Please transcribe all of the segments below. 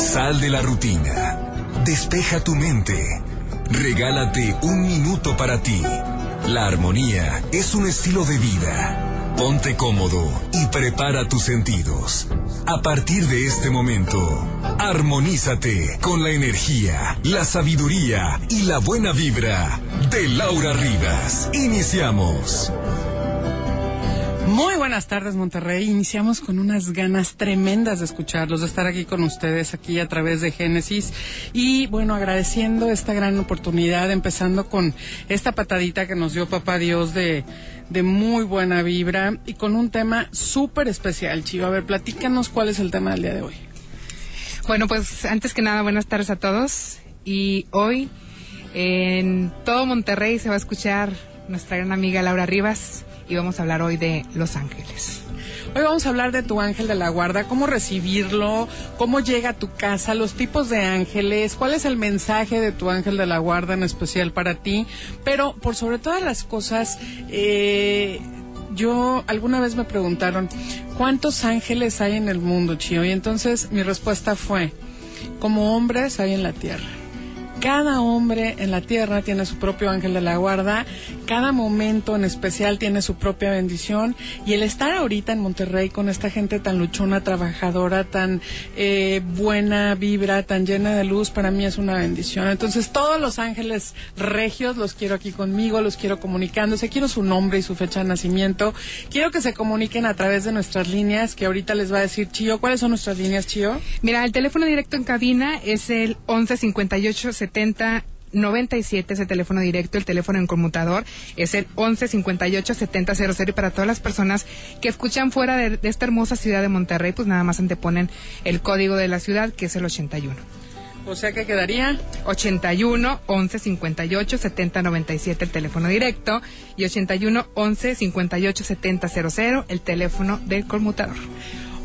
Sal de la rutina. Despeja tu mente. Regálate un minuto para ti. La armonía es un estilo de vida. Ponte cómodo y prepara tus sentidos. A partir de este momento, armonízate con la energía, la sabiduría y la buena vibra de Laura Rivas. Iniciamos. Muy buenas tardes, Monterrey. Iniciamos con unas ganas tremendas de escucharlos, de estar aquí con ustedes, aquí a través de Génesis. Y bueno, agradeciendo esta gran oportunidad, empezando con esta patadita que nos dio Papá Dios de, muy buena vibra y con un tema súper especial, Chivo. A ver, platícanos cuál es el tema del día de hoy. Bueno, pues antes que nada, buenas tardes a todos. Y hoy en todo Monterrey se va a escuchar nuestra gran amiga Laura Rivas y vamos a hablar hoy de Los Ángeles. Hoy vamos a hablar de tu ángel de la guarda, cómo recibirlo, cómo llega a tu casa, los tipos de ángeles, cuál es el mensaje de tu ángel de la guarda en especial para ti, pero por sobre todas las cosas, eh, yo alguna vez me preguntaron, ¿cuántos ángeles hay en el mundo, Chio? Y entonces mi respuesta fue, como hombres hay en la tierra cada hombre en la tierra tiene su propio ángel de la guarda, cada momento en especial tiene su propia bendición y el estar ahorita en Monterrey con esta gente tan luchona, trabajadora, tan eh, buena vibra, tan llena de luz, para mí es una bendición. Entonces todos los ángeles regios los quiero aquí conmigo, los quiero comunicándose, quiero su nombre y su fecha de nacimiento, quiero que se comuniquen a través de nuestras líneas que ahorita les va a decir Chío. ¿Cuáles son nuestras líneas, Chío? Mira, el teléfono directo en cabina es el 1158 70 97 es el teléfono directo, el teléfono en conmutador es el 11 58 70 00 y para todas las personas que escuchan fuera de, de, esta hermosa ciudad de Monterrey, pues nada más anteponen el código de la ciudad que es el 81. O sea que quedaría 81 11 58 70 97 el teléfono directo y 81 11 58 70 00 el teléfono del conmutador.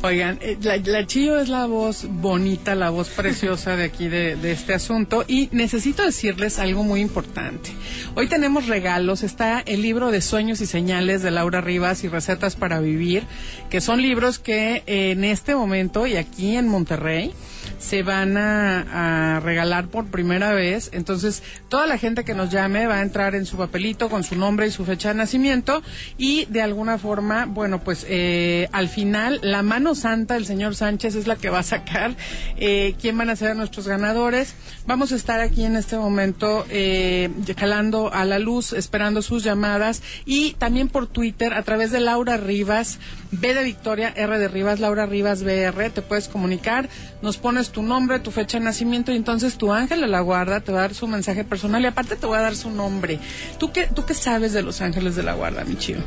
Oigan, eh, la, la, es la voz bonita, la voz preciosa de aquí de, de, este asunto y necesito decirles algo muy importante. Hoy tenemos regalos, está el libro de Sueños y Señales de Laura Rivas y Recetas para Vivir, que son libros que eh, en este momento y aquí en Monterrey se van a, regalar por primera vez. Entonces, toda la gente que nos llame va a entrar en su papelito con su nombre y su fecha de nacimiento y de alguna forma, bueno, pues eh, al final la mano santa del señor Sánchez es la que va a sacar eh, quién van a ser nuestros ganadores. Vamos a estar aquí en este momento eh, jalando a la luz, esperando sus llamadas y también por Twitter a través de Laura Rivas, B de Victoria, R de Rivas, Laura Rivas BR, te puedes comunicar, nos pones tu nombre, tu fecha de nacimiento y entonces tu ángel de la guarda te va a dar su mensaje personal y aparte te voy a dar su nombre. ¿Tú qué, tú qué sabes de los ángeles de la guarda, mi chío?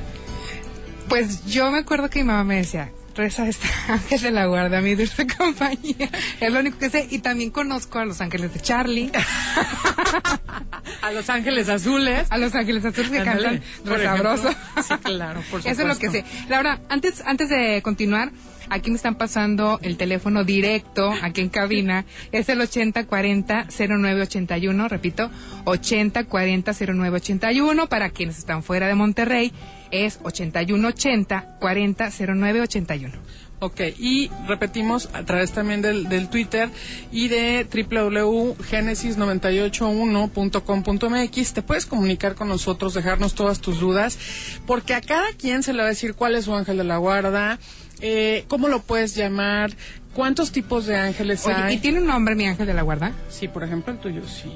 Pues yo me acuerdo que mi mamá me decía, reza este ángel de la guarda, mi dulce compañía. Es lo único que sé. Y también conozco a los ángeles de Charlie. a los ángeles azules. A los ángeles azules que cantan sabroso. Sí, claro, por supuesto. Eso es lo que sé. Laura, antes, antes de continuar, aquí me están pasando el teléfono directo, aquí en cabina, es el 8040-0981, repito, 8040-0981, para quienes están fuera de Monterrey, es 8180-400981. Ok, y repetimos a través también del, del Twitter y de www.genesis981.com.mx. Te puedes comunicar con nosotros, dejarnos todas tus dudas, porque a cada quien se le va a decir cuál es su ángel de la guarda, eh, cómo lo puedes llamar, cuántos tipos de ángeles Oye, hay. ¿Y tiene un nombre mi ángel de la guarda? Sí, por ejemplo el tuyo, sí.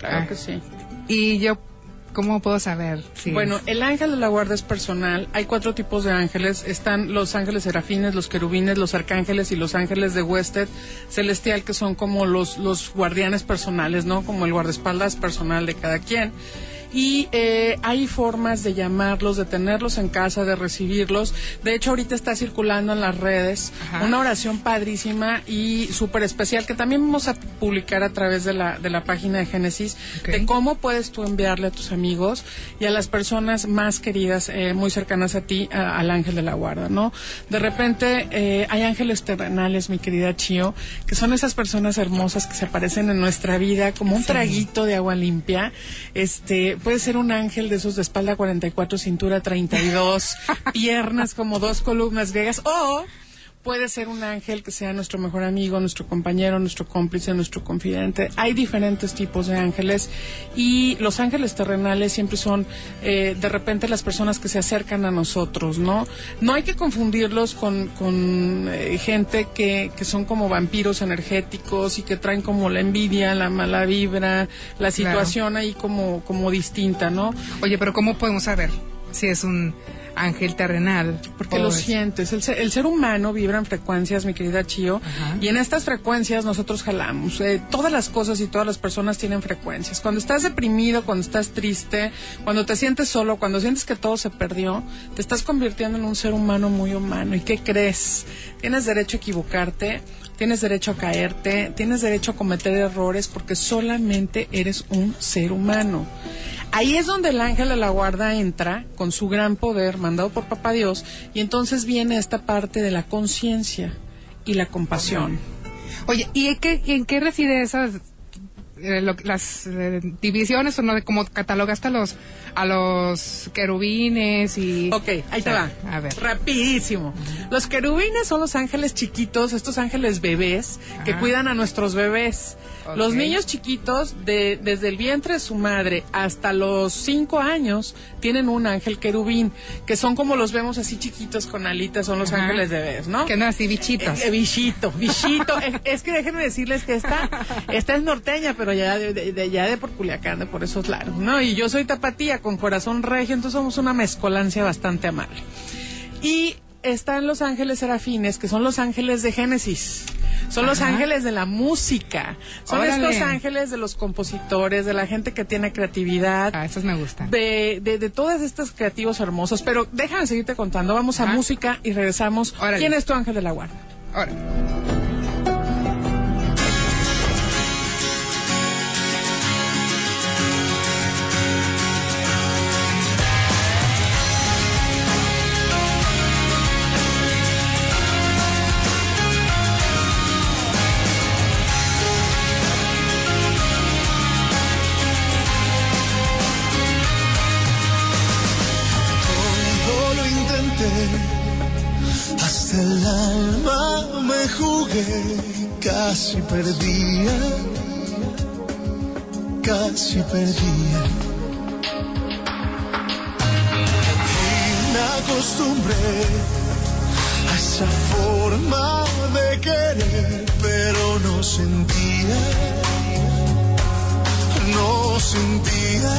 Claro Ah. que sí. Y yo, ¿cómo puedo saber? si Bueno, es- el ángel de la guarda es personal. Hay cuatro tipos de ángeles. Están los ángeles serafines, los querubines, los arcángeles y los ángeles de huésped celestial, que son como los, los guardianes personales, ¿no? Como el guardaespaldas personal de cada quien. Y eh, hay formas de llamarlos, de tenerlos en casa, de recibirlos. De hecho, ahorita está circulando en las redes una oración padrísima y súper especial que también vamos a publicar a través de la, de la página de Génesis de cómo puedes tú enviarle a tus amigos y a las personas más queridas, eh, muy cercanas a ti, al ángel de la guarda, ¿no? De repente eh, hay ángeles terrenales, mi querida Chio, que son esas personas hermosas que se aparecen en nuestra vida como un traguito de agua limpia. Este, puede ser un ángel de esos de espalda 44, cintura 32, piernas como dos columnas griegas o puede ser un ángel que sea nuestro mejor amigo, nuestro compañero, nuestro cómplice, nuestro confidente. Hay diferentes tipos de ángeles y los ángeles terrenales siempre son eh, de repente las personas que se acercan a nosotros, ¿no? No hay que confundirlos con, con eh, gente que, que son como vampiros energéticos y que traen como la envidia, la mala vibra, la situación ahí como, como distinta, ¿no? Oye, pero ¿cómo podemos saber si es un ángel terrenal. Porque lo sientes. El ser, el ser, humano vibra en frecuencias, mi querida Chio, y en estas frecuencias nosotros jalamos. Eh, todas las cosas y todas las personas tienen frecuencias. Cuando estás deprimido, cuando estás triste, cuando te sientes solo, cuando sientes que todo se perdió, te estás convirtiendo en un ser humano muy humano. ¿Y qué crees? Tienes derecho a equivocarte. Tienes derecho a caerte, tienes derecho a cometer errores porque solamente eres un ser humano. Ahí es donde el ángel de la guarda entra con su gran poder mandado por Papá Dios y entonces viene esta parte de la conciencia y la compasión. Oye, ¿y en qué, en qué esas eh, las eh, divisiones o no de cómo catalogaste a los a los querubines y Ok, ahí te va. A ver. Rapidísimo. Los querubines son los ángeles chiquitos, estos ángeles bebés que cuidan a nuestros bebés. Los niños chiquitos, de, desde el vientre de su madre hasta los cinco años, tienen un ángel querubín, que son como los vemos así chiquitos con alitas, son los ángeles bebés, ¿no? Que no así bichitos. Eh, bichito, bichito. es, que déjenme decirles que esta, esta es norteña, pero ya de, ya de por Culiacán, de por esos lados, ¿no? Y yo soy tapatía con corazón regio, entonces somos una mezcolancia bastante amable. Y están los ángeles serafines, que son los ángeles de Génesis. Son los ángeles de la música. Son estos ángeles de los compositores, de la gente que tiene creatividad. Ah, esos me gustan. De, de, de todos estos creativos hermosos. Pero déjame seguirte contando. Vamos a música y regresamos. ¿Quién es tu ángel de la guarda? Ahora. Casi perdía, casi perdía. Y me acostumbré a esa forma de querer, pero no sentía, no sentía,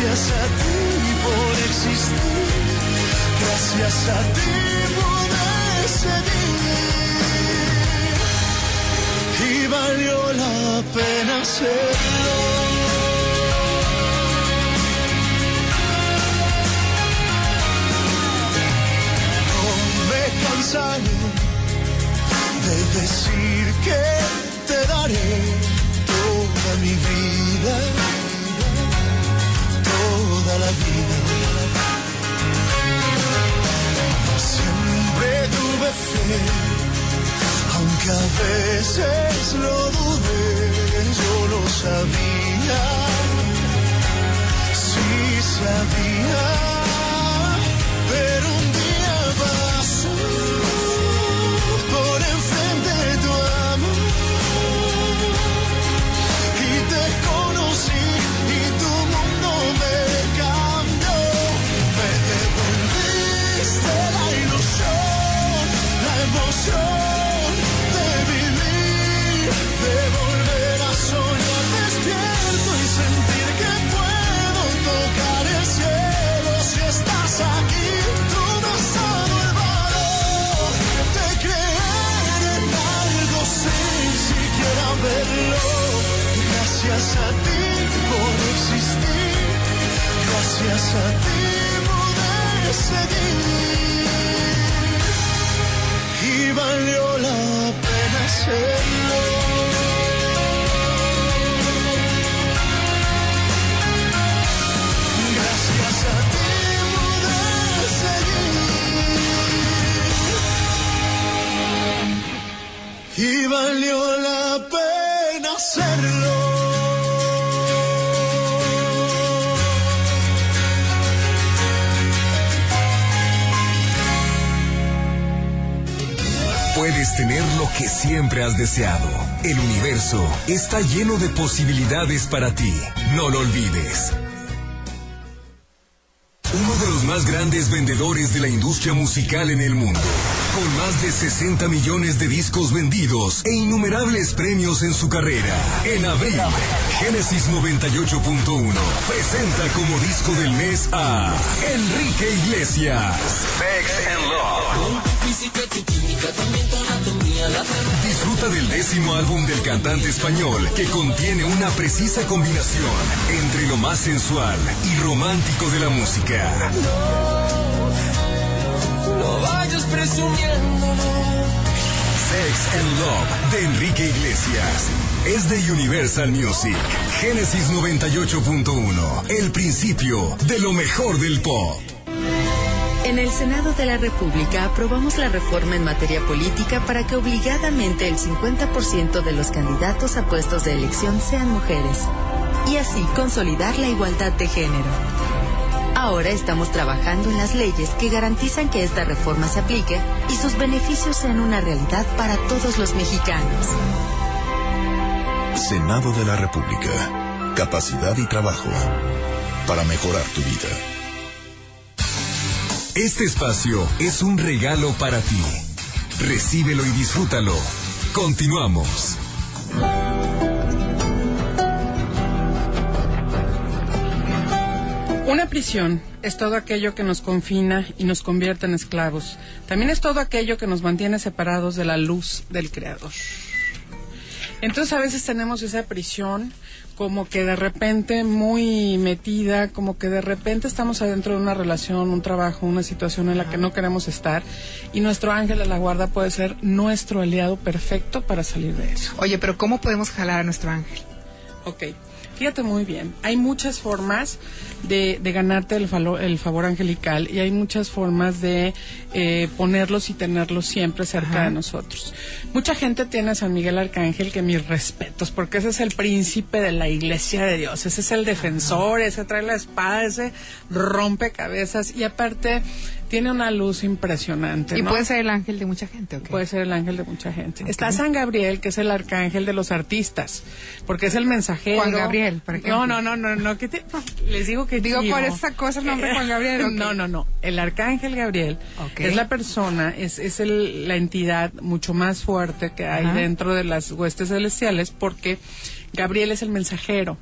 Gracias a ti por existir, gracias a ti por seguir. Y valió la pena hacerlo. No me cansaré de decir que te daré toda mi vida veces lo dudé, yo lo sabía, sí sabía, Gracias a ti por existir, gracias a ti poder seguir. Y valió la pena hacerlo. y valió la pena hacerlo. Tener lo que siempre has deseado. El universo está lleno de posibilidades para ti. No lo olvides. Uno de los más grandes vendedores de la industria musical en el mundo. Con más de 60 millones de discos vendidos e innumerables premios en su carrera. En abril, Génesis 98.1 presenta como disco del mes a Enrique Iglesias. Sex and Love. Disfruta del décimo álbum del cantante español que contiene una precisa combinación entre lo más sensual y romántico de la música. No vayas presumiendo. Sex and Love de Enrique Iglesias. Es de Universal Music. Génesis 98.1. El principio de lo mejor del pop. En el Senado de la República aprobamos la reforma en materia política para que obligadamente el 50% de los candidatos a puestos de elección sean mujeres y así consolidar la igualdad de género. Ahora estamos trabajando en las leyes que garantizan que esta reforma se aplique y sus beneficios sean una realidad para todos los mexicanos. Senado de la República. Capacidad y trabajo para mejorar tu vida. Este espacio es un regalo para ti. Recíbelo y disfrútalo. Continuamos. Una prisión es todo aquello que nos confina y nos convierte en esclavos. También es todo aquello que nos mantiene separados de la luz del Creador. Entonces a veces tenemos esa prisión como que de repente muy metida, como que de repente estamos adentro de una relación, un trabajo, una situación en la que no queremos estar y nuestro ángel de la guarda puede ser nuestro aliado perfecto para salir de eso. Oye, pero ¿cómo podemos jalar a nuestro ángel? Ok, fíjate muy bien. Hay muchas formas de, de ganarte el, falo- el favor angelical y hay muchas formas de eh, ponerlos y tenerlos siempre cerca Ajá. de nosotros. Mucha gente tiene a San Miguel Arcángel, que mis respetos, porque ese es el príncipe de la iglesia de Dios, ese es el defensor, ese trae la espada, ese rompe cabezas y aparte tiene una luz impresionante. Y puede ser el ángel de mucha gente, ¿ok? Puede ser el ángel de mucha gente. Está San Gabriel, que es el arcángel de los artistas, porque es el mensajero. Juan Gabriel, por ejemplo. No, no, no, no, no, ¿qué te- les digo que Digo, tío. por esa cosa el nombre Juan Gabriel. No, no, no. El arcángel Gabriel es la persona, es, es el- la entidad mucho más fuerte que hay Ajá. dentro de las huestes celestiales, porque Gabriel es el mensajero.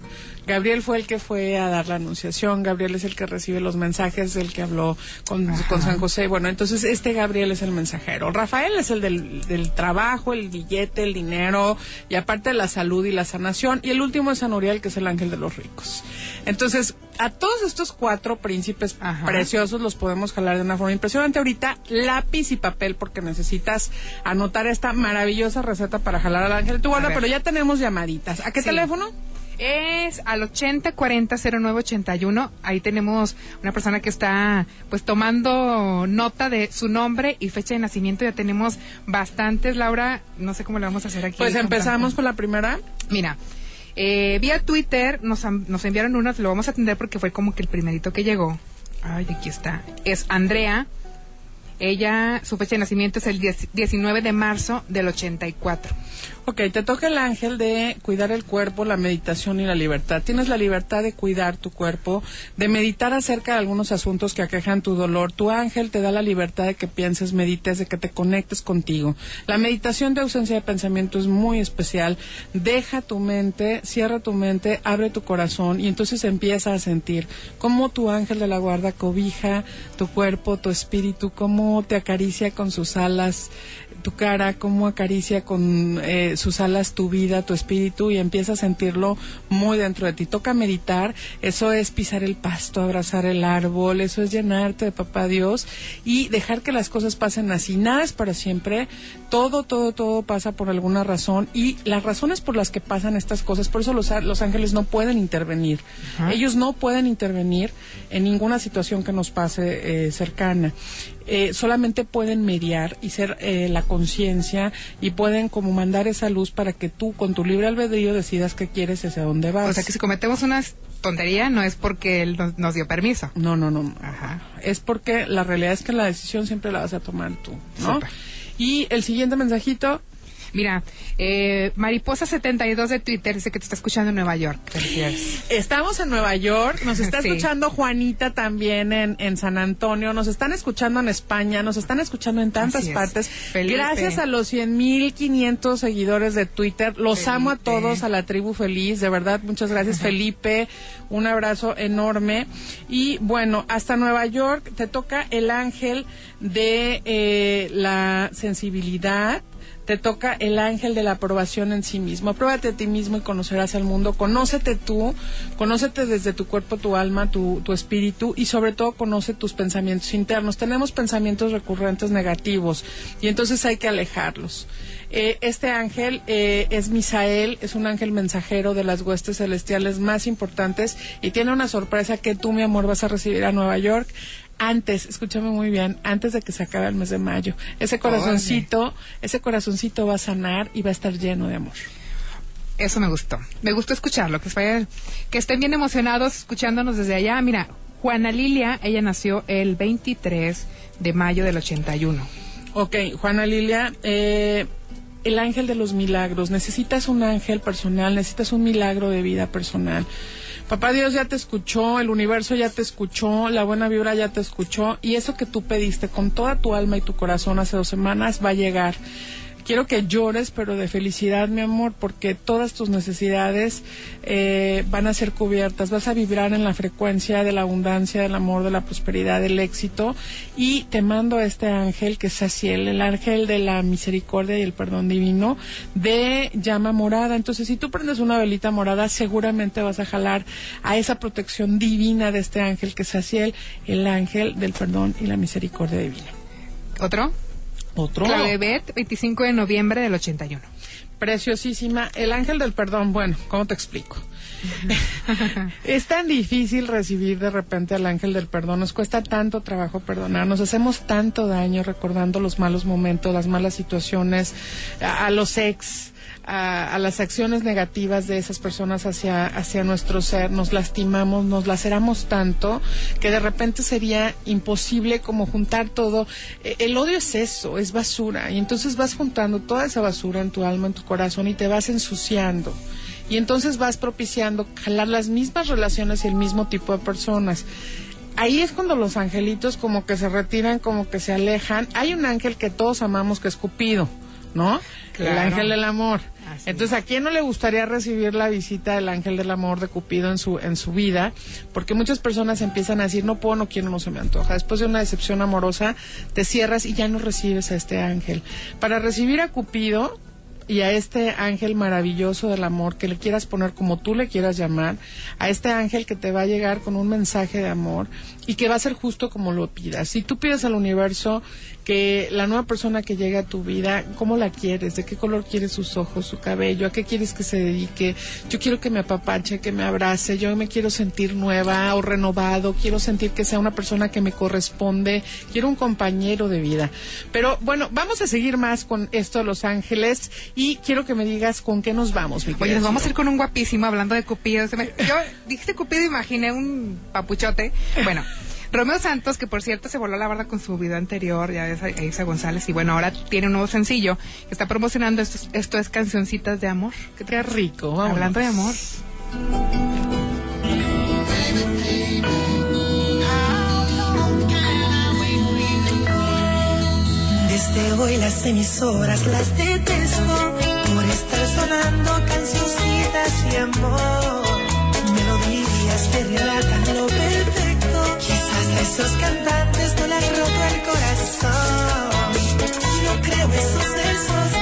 Gabriel fue el que fue a dar la anunciación, Gabriel es el que recibe los mensajes, el que habló con, con San José. Bueno, entonces este Gabriel es el mensajero. Rafael es el del, del trabajo, el billete, el dinero y aparte la salud y la sanación. Y el último es San Uriel, que es el ángel de los ricos. Entonces, a todos estos cuatro príncipes Ajá. preciosos los podemos jalar de una forma impresionante. Ahorita lápiz y papel porque necesitas anotar esta maravillosa receta para jalar al ángel de tu guarda, pero ya tenemos llamaditas. ¿A qué Sí. teléfono? Es al 80 40 09 81. Ahí tenemos una persona que está pues tomando nota de su nombre y fecha de nacimiento. Ya tenemos bastantes, Laura. No sé cómo le vamos a hacer aquí. Pues empezamos por la primera. Mira, eh, vía Twitter nos, nos enviaron unos, lo vamos a atender porque fue como que el primerito que llegó. Ay, aquí está. Es Andrea. Ella, su fecha de nacimiento es el 10 19 de marzo del 84. Ok, te toca el ángel de cuidar el cuerpo, la meditación y la libertad. Tienes la libertad de cuidar tu cuerpo, de meditar acerca de algunos asuntos que aquejan tu dolor. Tu ángel te da la libertad de que pienses, medites, de que te conectes contigo. La meditación de ausencia de pensamiento es muy especial. Deja tu mente, cierra tu mente, abre tu corazón y entonces empieza a sentir cómo tu ángel de la guarda cobija tu cuerpo, tu espíritu, cómo te acaricia con sus alas tu cara, cómo acaricia con eh, sus alas tu vida, tu espíritu y empieza a sentirlo muy dentro de ti. Toca meditar, eso es pisar el pasto, abrazar el árbol, eso es llenarte de papá Dios y dejar que las cosas pasen así. Nada es para siempre, todo, todo, todo pasa por alguna razón y las razones por las que pasan estas cosas, por eso los, los ángeles no pueden intervenir. Ellos no pueden intervenir en ninguna situación que nos pase eh, cercana. Eh, solamente pueden mediar y ser eh, la conciencia y pueden como mandar esa luz para que tú con tu libre albedrío decidas qué quieres y hacia dónde vas. O sea que si cometemos una tontería no es porque él nos, dio permiso. No, no, no. Ajá. Es porque la realidad es que la decisión siempre la vas a tomar tú, ¿no? Y el siguiente mensajito Mira, eh, Mariposa72 de Twitter dice que te está escuchando en Nueva York. Estamos en Nueva York, nos está escuchando Juanita también en, en, San Antonio, nos están escuchando en España, nos están escuchando en tantas partes. Gracias a los 100.500 seguidores de Twitter, los amo a todos, a la tribu feliz, de verdad, muchas gracias Felipe, un abrazo enorme. Y bueno, hasta Nueva York te toca el ángel de eh, la sensibilidad te toca el ángel de la aprobación en sí mismo. Apruébate a ti mismo y conocerás al mundo. Conócete tú, conócete desde tu cuerpo, tu alma, tu, tu espíritu y sobre todo conoce tus pensamientos internos. Tenemos pensamientos recurrentes negativos y entonces hay que alejarlos. Eh, este ángel eh, es Misael, es un ángel mensajero de las huestes celestiales más importantes y tiene una sorpresa que tú, mi amor, vas a recibir a Nueva York antes, escúchame muy bien, antes de que se acabe el mes de mayo. Ese corazoncito, ese corazoncito va a sanar y va a estar lleno de amor. Eso me gustó. Me gustó escucharlo, que, que estén bien emocionados escuchándonos desde allá. Mira, Juana Lilia, ella nació el 23 de mayo del 81. Ok, Juana Lilia, eh, el ángel de los milagros. Necesitas un ángel personal, necesitas un milagro de vida personal. Papá Dios ya te escuchó, el universo ya te escuchó, la buena vibra ya te escuchó y eso que tú pediste con toda tu alma y tu corazón hace dos semanas va a llegar quiero que llores, pero de felicidad, mi amor, porque todas tus necesidades eh, van a ser cubiertas. Vas a vibrar en la frecuencia de la abundancia, del amor, de la prosperidad, del éxito. Y te mando a este ángel que es Asiel, el ángel de la misericordia y el perdón divino, de llama morada. Entonces, si tú prendes una velita morada, seguramente vas a jalar a esa protección divina de este ángel que es Asiel, el ángel del perdón y la misericordia divina. ¿Otro? Otro. Clavevet, 25 de noviembre del 81. Preciosísima. El ángel del perdón, bueno, ¿cómo te explico? es tan difícil recibir de repente al ángel del perdón, nos cuesta tanto trabajo perdonar, nos hacemos tanto daño recordando los malos momentos, las malas situaciones, a, a los ex, a, las acciones negativas de esas personas hacia, hacia nuestro ser, nos lastimamos, nos laceramos tanto que de repente sería imposible como juntar todo. E, el odio es eso, es basura. Y entonces vas juntando toda esa basura en tu alma, en tu corazón y te vas ensuciando. Y entonces vas propiciando jalar las mismas relaciones y el mismo tipo de personas ahí es cuando los angelitos como que se retiran, como que se alejan. Hay un ángel que todos amamos que es Cupido, ¿no? El ángel del amor. Entonces, ¿a quién no le gustaría recibir la visita del ángel del amor de Cupido en su, en su vida? Porque muchas personas empiezan a decir, no puedo, no quiero, no se me antoja. Después de una decepción amorosa, te cierras y ya no recibes a este ángel. Para recibir a Cupido, y a este ángel maravilloso del amor que le quieras poner como tú le quieras llamar, a este ángel que te va a llegar con un mensaje de amor y que va a ser justo como lo pidas. Si tú pides al universo que la nueva persona que llega a tu vida, ¿cómo la quieres? ¿De qué color quieres sus ojos, su cabello? ¿A qué quieres que se dedique? Yo quiero que me apapache, que me abrace, yo me quiero sentir nueva o renovado, quiero sentir que sea una persona que me corresponde, quiero un compañero de vida. Pero bueno, vamos a seguir más con esto de Los Ángeles y quiero que me digas con qué nos vamos, mi Oye, nos vamos a ir con un guapísimo hablando de Cupido. Yo dijiste Cupido, imaginé un papuchote. Bueno. Romeo Santos, que por cierto se voló la barda con su video anterior, ya es Isa González, y bueno, ahora tiene un nuevo sencillo que está promocionando. Esto, esto es Cancioncitas de Amor. Qué rico, Hablando de amor. Desde hoy las emisoras las detesto por estar sonando cancioncitas de amor. Melodías que relatan lo perfecto esos cantantes no le han roto el corazón. No creo esos versos.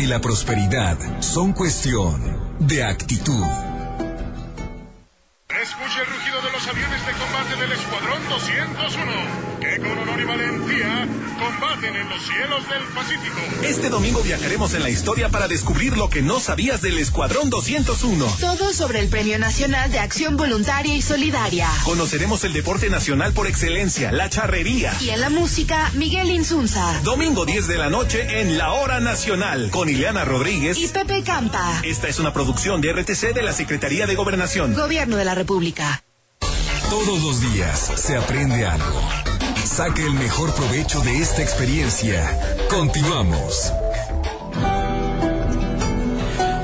Y la prosperidad son cuestión de actitud. Historia para descubrir lo que no sabías del Escuadrón 201. Todo sobre el Premio Nacional de Acción Voluntaria y Solidaria. Conoceremos el deporte nacional por excelencia, la charrería. Y en la música, Miguel Insunza. Domingo 10 de la noche en la Hora Nacional con Ileana Rodríguez. Y Pepe Campa. Esta es una producción de RTC de la Secretaría de Gobernación. Gobierno de la República. Todos los días se aprende algo. Saque el mejor provecho de esta experiencia. Continuamos.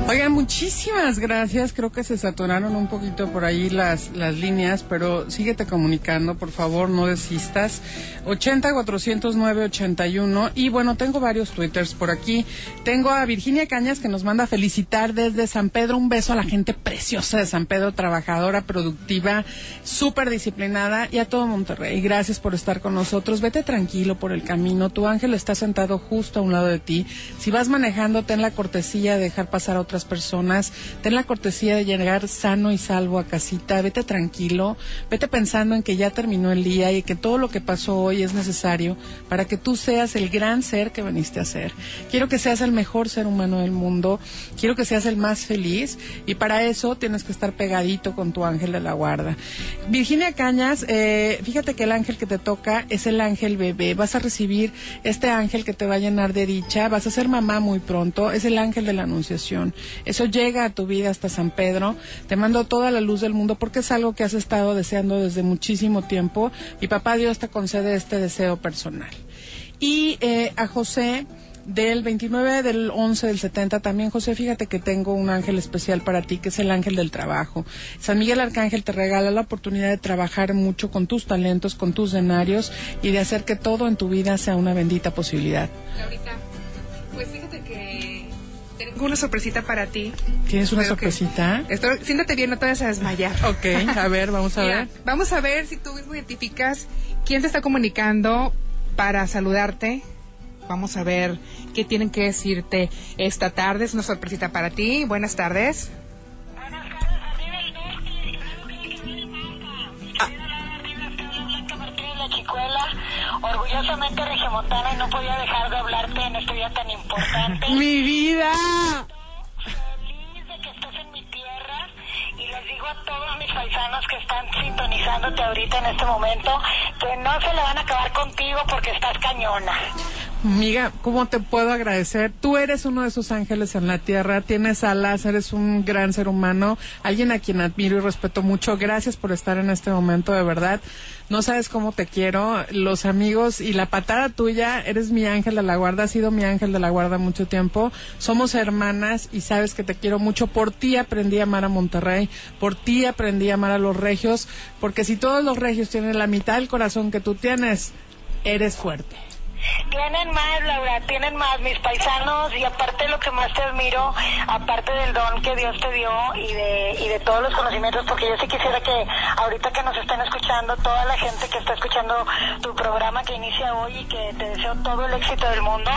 Oigan, muchísimas gracias. Creo que se saturaron un poquito por ahí las, las líneas, pero síguete comunicando, por favor, no desistas. 80 409 81 y bueno, tengo varios twitters por aquí. Tengo a Virginia Cañas que nos manda a felicitar desde San Pedro. Un beso a la gente preciosa de San Pedro, trabajadora, productiva, súper disciplinada y a todo Monterrey. Gracias por estar con nosotros. Vete tranquilo por el camino. Tu ángel está sentado justo a un lado de ti. Si vas manejando, ten la cortesía de dejar pasar a otras personas. Ten la cortesía de llegar sano y salvo a casita. Vete tranquilo. Vete pensando en que ya terminó el día y que todo lo que pasó hoy es necesario para que tú seas el gran ser que veniste a ser. Quiero que seas el mejor ser humano del mundo. Quiero que seas el más feliz. Y para eso tienes que estar pegadito con tu ángel de la guarda. Virginia Cañas, eh, fíjate que el ángel que te toca es el ángel bebé. Vas a recibir este ángel que te va a llenar de dicha. Vas a ser mamá muy pronto. Es el ángel de la anunciación. Eso llega a tu vida hasta San Pedro. Te mando toda la luz del mundo porque es algo que has estado deseando desde muchísimo tiempo y papá Dios te concede este deseo personal. Y eh, a José del 29 del 11 del 70 también José fíjate que tengo un ángel especial para ti que es el ángel del trabajo San Miguel Arcángel te regala la oportunidad de trabajar mucho con tus talentos con tus denarios y de hacer que todo en tu vida sea una bendita posibilidad pues fíjate que tengo una sorpresita para ti. ¿Tienes una sorpresita? Esto- siéntate bien, no te vas a desmayar. Ok, a ver, vamos a Mira, ver. Vamos a ver si tú mismo identificas quién te está comunicando para saludarte. Vamos a ver qué tienen que decirte esta tarde. Es una sorpresita para ti. Buenas tardes. Orgullosamente regiomontana y no podía dejar de hablarte en este día tan importante. ¡Mi vida! Feliz de que estés en mi tierra y les digo a todos mis paisanos que están sintonizándote ahorita en este momento que no se le van a acabar contigo porque estás cañona. Amiga, ¿cómo te puedo agradecer? Tú eres uno de esos ángeles en la tierra, tienes alas, eres un gran ser humano, alguien a quien admiro y respeto mucho. Gracias por estar en este momento, de verdad. No sabes cómo te quiero, los amigos y la patada tuya, eres mi ángel de la guarda, has sido mi ángel de la guarda mucho tiempo. Somos hermanas y sabes que te quiero mucho. Por ti aprendí a amar a Monterrey, por ti aprendí a amar a los regios, porque si todos los regios tienen la mitad del corazón que tú tienes, eres fuerte. Tienen más, Laura, tienen más mis paisanos y aparte lo que más te admiro, aparte del don que Dios te dio y de, y de todos los conocimientos, porque yo sí quisiera que ahorita que nos están escuchando, toda la gente que está escuchando tu programa que inicia hoy y que te deseo todo el éxito del mundo,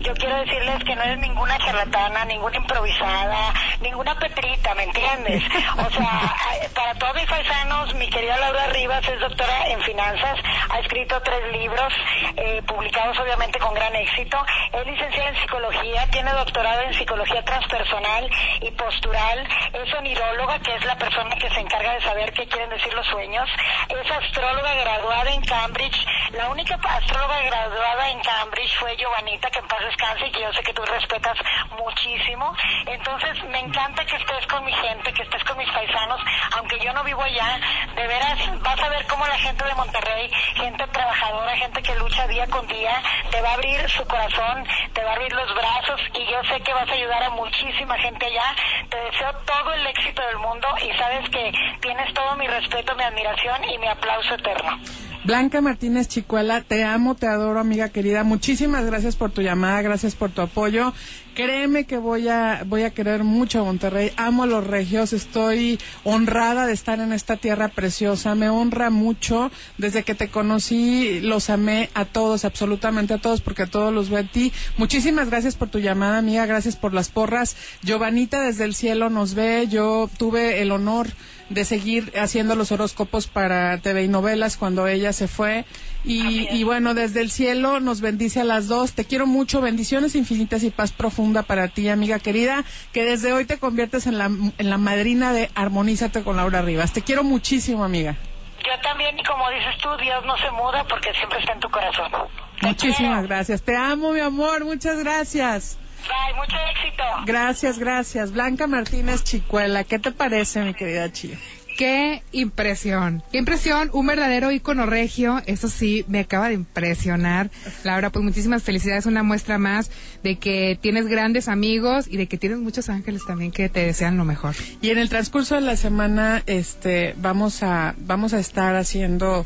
yo quiero decirles que no eres ninguna charlatana, ninguna improvisada, ninguna petrita, ¿me entiendes? O sea, para todos mis paisanos, mi querida Laura Rivas es doctora en finanzas, ha escrito tres libros eh, publicados obviamente con gran éxito. Es licenciada en psicología, tiene doctorado en psicología transpersonal y postural. Es oniróloga, que es la persona que se encarga de saber qué quieren decir los sueños. Es astróloga graduada en Cambridge. La única astróloga graduada en Cambridge fue Giovanita, que en paz descanse y que yo sé que tú respetas muchísimo. Entonces, me encanta que estés con mi gente, que estés con mis paisanos, aunque yo no vivo allá. De veras, vas a ver cómo la gente de Monterrey, gente trabajadora, gente que lucha día con día, te va a abrir su corazón, te va a abrir los brazos y yo sé que vas a ayudar a muchísima gente allá. Te deseo todo el éxito del mundo y sabes que tienes todo mi respeto, mi admiración y mi aplauso eterno. Blanca Martínez Chicuela, te amo, te adoro, amiga querida. Muchísimas gracias por tu llamada, gracias por tu apoyo. Créeme que voy a voy a querer mucho a Monterrey. Amo a los regios, estoy honrada de estar en esta tierra preciosa. Me honra mucho. Desde que te conocí, los amé a todos, absolutamente a todos, porque a todos los veo a ti. Muchísimas gracias por tu llamada, amiga. Gracias por las porras. Giovanita desde el cielo nos ve. Yo tuve el honor de seguir haciendo los horóscopos para TV y novelas cuando ella se fue. Y, y, bueno, desde el cielo nos bendice a las dos. Te quiero mucho, bendiciones infinitas y paz profunda para ti, amiga querida, que desde hoy te conviertes en la, en la madrina de Armonízate con Laura Rivas. Te quiero muchísimo, amiga. Yo también, y como dices tú, Dios no se muda porque siempre está en tu corazón. Muchísimas gracias. Te amo, mi amor. Muchas gracias. Bye, mucho éxito. Gracias, gracias. Blanca Martínez Chicuela, ¿qué te parece, mi querida Chi? Qué impresión, qué impresión, un verdadero ícono regio, eso sí, me acaba de impresionar. Laura, pues muchísimas felicidades, una muestra más de que tienes grandes amigos y de que tienes muchos ángeles también que te desean lo mejor. Y en el transcurso de la semana, este, vamos a, vamos a estar haciendo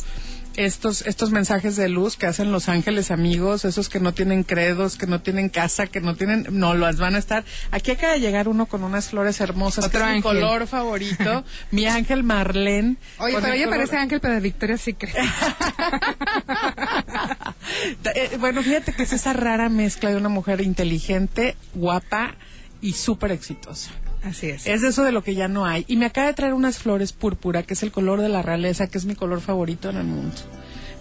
estos, estos mensajes de luz que hacen los ángeles amigos, esos que no tienen credos, que no tienen casa, que no tienen, no las van a estar. Aquí acaba de llegar uno con unas flores hermosas, Otro que es mi ángel. color favorito, mi ángel Marlene. Oye, pero el ella color- parece ángel, pero de Victoria Secret. Eh, bueno, fíjate que es esa rara mezcla de una mujer inteligente, guapa y súper exitosa. Así es. Es eso de lo que ya no hay. Y me acaba de traer unas flores púrpura, que es el color de la realeza, que es mi color favorito en el mundo.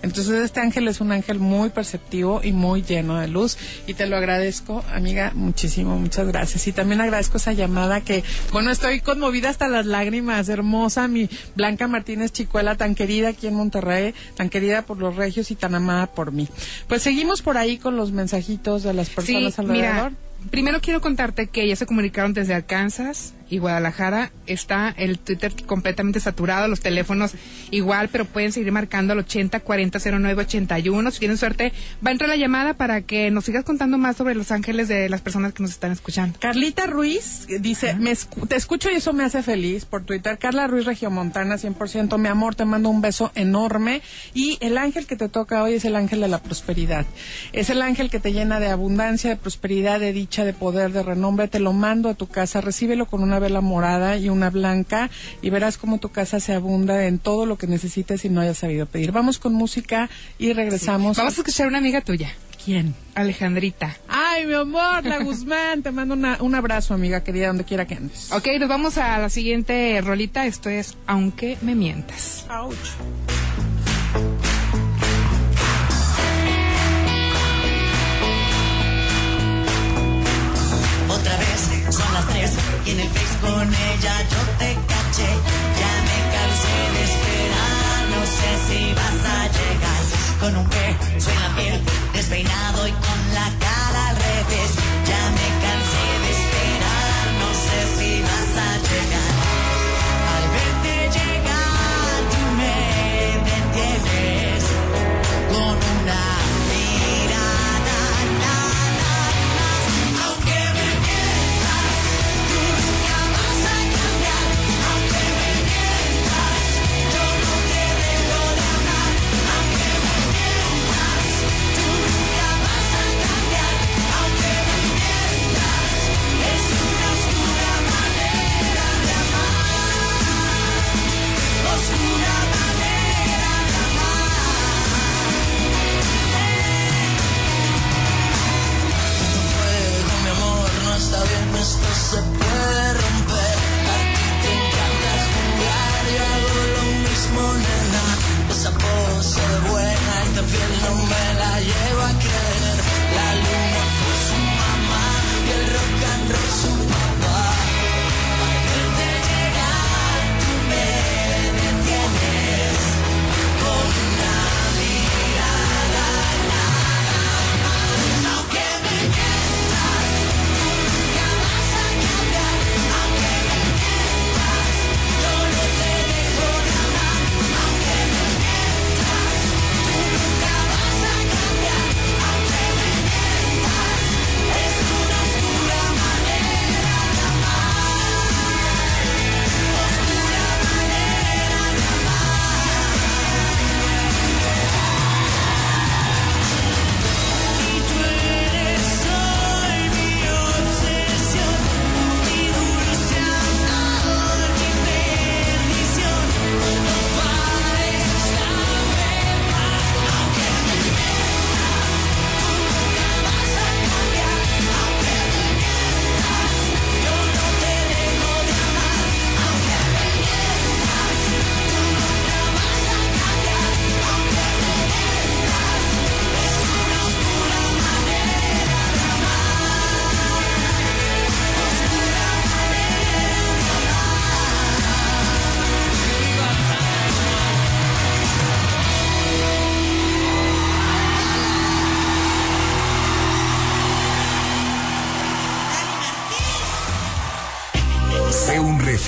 Entonces este ángel es un ángel muy perceptivo y muy lleno de luz y te lo agradezco, amiga, muchísimo, muchas gracias. Y también agradezco esa llamada que, bueno, estoy conmovida hasta las lágrimas, hermosa, mi Blanca Martínez Chicuela, tan querida aquí en Monterrey, tan querida por los regios y tan amada por mí. Pues seguimos por ahí con los mensajitos de las personas Sí, alrededor. mira, primero quiero contarte que ya se comunicaron desde Arkansas y Guadalajara. Está el Twitter completamente saturado, los teléfonos igual, pero pueden seguir marcando al 80 40 09 81. Si tienen suerte, va a entrar la llamada para que nos sigas contando más sobre los ángeles de las personas que nos están escuchando. Carlita Ruiz dice, me escu- te escucho y eso me hace feliz por Twitter. Carla Ruiz Regiomontana, 100%. Mi amor, te mando un beso enorme. Y el ángel que te toca hoy es el ángel de la prosperidad. Es el ángel que te llena de abundancia, de prosperidad, de dicha, de poder, de renombre. Te lo mando a tu casa. Recíbelo con una vela morada y una blanca y verás cómo tu casa se abunda en todo lo que necesites y no hayas sabido pedir. Vamos con música y regresamos. Vamos a escuchar a una amiga tuya, ¿Quién? Alejandrita. Ay, mi amor, la Guzmán. Te mando una- un abrazo, amiga querida, donde quiera que andes. Ok, nos vamos a la siguiente rolita. Esto es Aunque me mientas. Ouch. que en el Face con ella yo te caché. Ya me cansé de esperar, no sé si vas a llegar. Con un beso en la despeinado y con la cara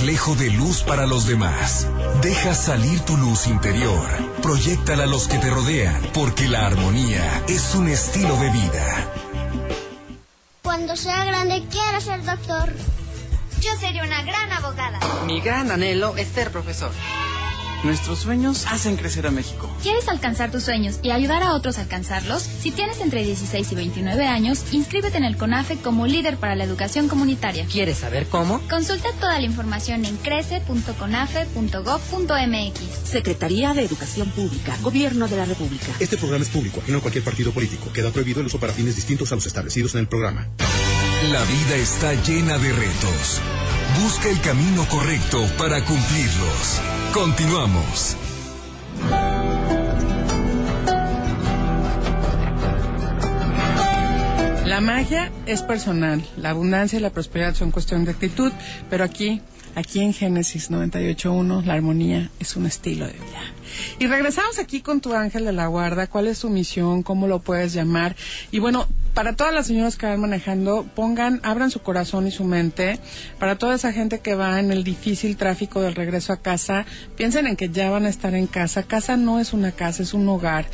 reflejo de luz para los demás. Deja salir tu luz interior. Proyéctala a los que te rodean, porque la armonía es un estilo de vida. Cuando sea grande quiero ser doctor. Yo seré una gran abogada. Mi gran anhelo es ser profesor. Nuestros sueños hacen crecer a México. ¿Quieres alcanzar tus sueños y ayudar a otros a alcanzarlos? Si tienes entre 16 y 29 años, inscríbete en el CONAFE como líder para la educación comunitaria. ¿Quieres saber cómo? Consulta toda la información en crece.conafe.gov.mx. Secretaría de Educación Pública, Gobierno de la República. Este programa es público, ajeno a cualquier partido político. Queda prohibido el uso para fines distintos a los establecidos en el programa. La vida está llena de retos. Busca el camino correcto para cumplirlos. Continuamos. La magia es personal, la abundancia y la prosperidad son cuestión de actitud, pero aquí, aquí en Génesis 98.1, la armonía es un estilo de vida. Y regresamos aquí con tu ángel de la guarda, cuál es su misión, cómo lo puedes llamar. Y bueno, para todas las señoras que van manejando, pongan, abran su corazón y su mente. Para toda esa gente que va en el difícil tráfico del regreso a casa, piensen en que ya van a estar en casa. Casa no es una casa, es un hogar.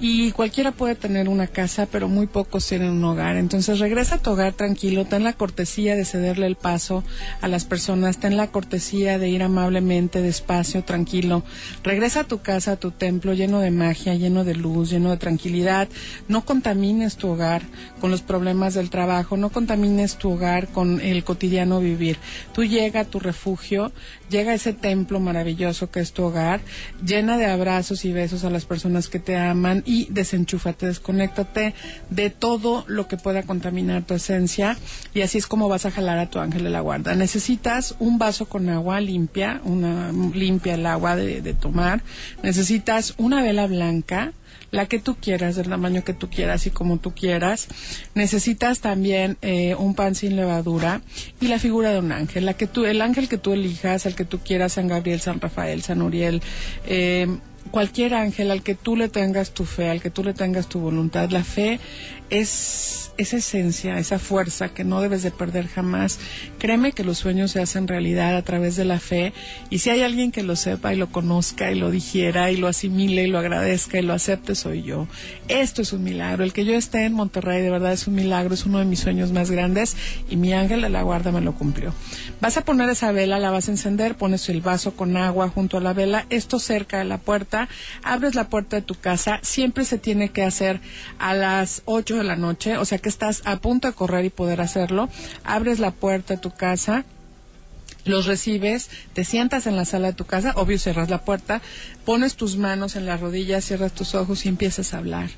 Y cualquiera puede tener una casa, pero muy pocos tienen un hogar. Entonces regresa a tu hogar tranquilo, ten la cortesía de cederle el paso a las personas, ten la cortesía de ir amablemente, despacio, tranquilo. Regresa a tu casa, a tu templo lleno de magia, lleno de luz, lleno de tranquilidad. No contamines tu hogar con los problemas del trabajo, no contamines tu hogar con el cotidiano vivir. Tú llega a tu refugio, llega a ese templo maravilloso que es tu hogar, llena de abrazos y besos a las personas que te aman y desenchúfate, desconéctate de todo lo que pueda contaminar tu esencia y así es como vas a jalar a tu ángel de la guarda. Necesitas un vaso con agua limpia, una limpia el agua de, de tomar, necesitas una vela blanca, la que tú quieras, del tamaño que tú quieras y como tú quieras. Necesitas también eh, un pan sin levadura y la figura de un ángel, la que tú, el ángel que tú elijas, el que tú quieras, San Gabriel, San Rafael, San Uriel. Eh, cualquier ángel al que tú le tengas tu fe, al que tú le tengas tu voluntad. La fe es esa esencia, esa fuerza que no debes de perder jamás. Créeme que los sueños se hacen realidad a través de la fe y si hay alguien que lo sepa y lo conozca y lo digiera y lo asimile y lo agradezca y lo acepte soy yo. Esto es un milagro. El que yo esté en Monterrey de verdad es un milagro, es uno de mis sueños más grandes y mi ángel de la guarda me lo cumplió. Vas a poner esa vela, la vas a encender, pones el vaso con agua junto a la vela, esto cerca de la puerta, abres la puerta de tu casa, siempre se tiene que hacer a las 8 de la noche, o sea que estás a punto de correr y poder hacerlo, abres la puerta de tu casa, los recibes, te sientas en la sala de tu casa, obvio cierras la puerta, pones tus manos en las rodillas, cierras tus ojos y empiezas a hablar.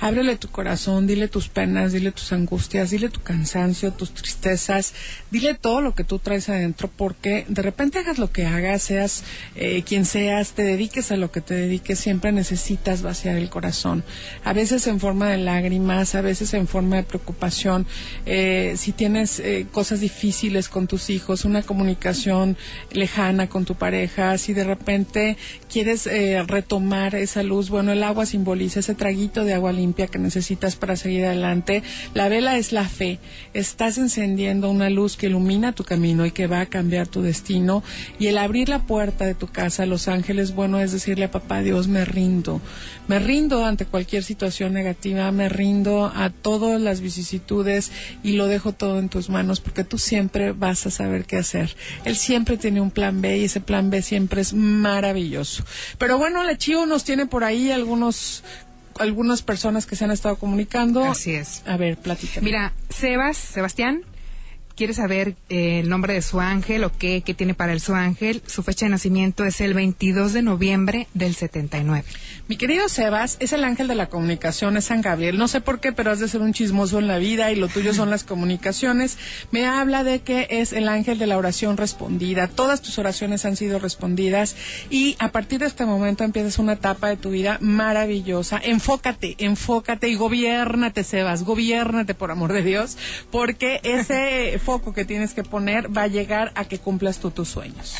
Ábrele tu corazón, dile tus penas, dile tus angustias, dile tu cansancio, tus tristezas, dile todo lo que tú traes adentro, porque de repente hagas lo que hagas, seas eh, quien seas, te dediques a lo que te dediques, siempre necesitas vaciar el corazón. A veces en forma de lágrimas, a veces en forma de preocupación. Eh, si tienes eh, cosas difíciles con tus hijos, una comunicación lejana con tu pareja, si de repente quieres eh, retomar esa luz, bueno, el agua simboliza ese traguito de agua limpia que necesitas para seguir adelante. La vela es la fe. Estás encendiendo una luz que ilumina tu camino y que va a cambiar tu destino. Y el abrir la puerta de tu casa a los ángeles, bueno, es decirle a papá Dios, me rindo. Me rindo ante cualquier situación negativa, me rindo a todas las vicisitudes y lo dejo todo en tus manos porque tú siempre vas a saber qué hacer. Él siempre tiene un plan B y ese plan B siempre es maravilloso. Pero bueno, la Chivo nos tiene por ahí algunos algunas personas que se han estado comunicando. Así es. A ver, platícame. Mira, Sebas, Sebastián, quiere saber eh, el nombre de su ángel o qué, qué tiene para él su ángel. Su fecha de nacimiento es el 22 de noviembre del 79. Mi querido Sebas es el ángel de la comunicación, es San Gabriel. No sé por qué, pero has de ser un chismoso en la vida y lo tuyo son las comunicaciones. Me habla de que es el ángel de la oración respondida. Todas tus oraciones han sido respondidas y a partir de este momento empiezas una etapa de tu vida maravillosa. Enfócate, enfócate y gobiérnate, Sebas, gobiérnate por amor de Dios, porque ese foco que tienes que poner va a llegar a que cumplas tú tus sueños.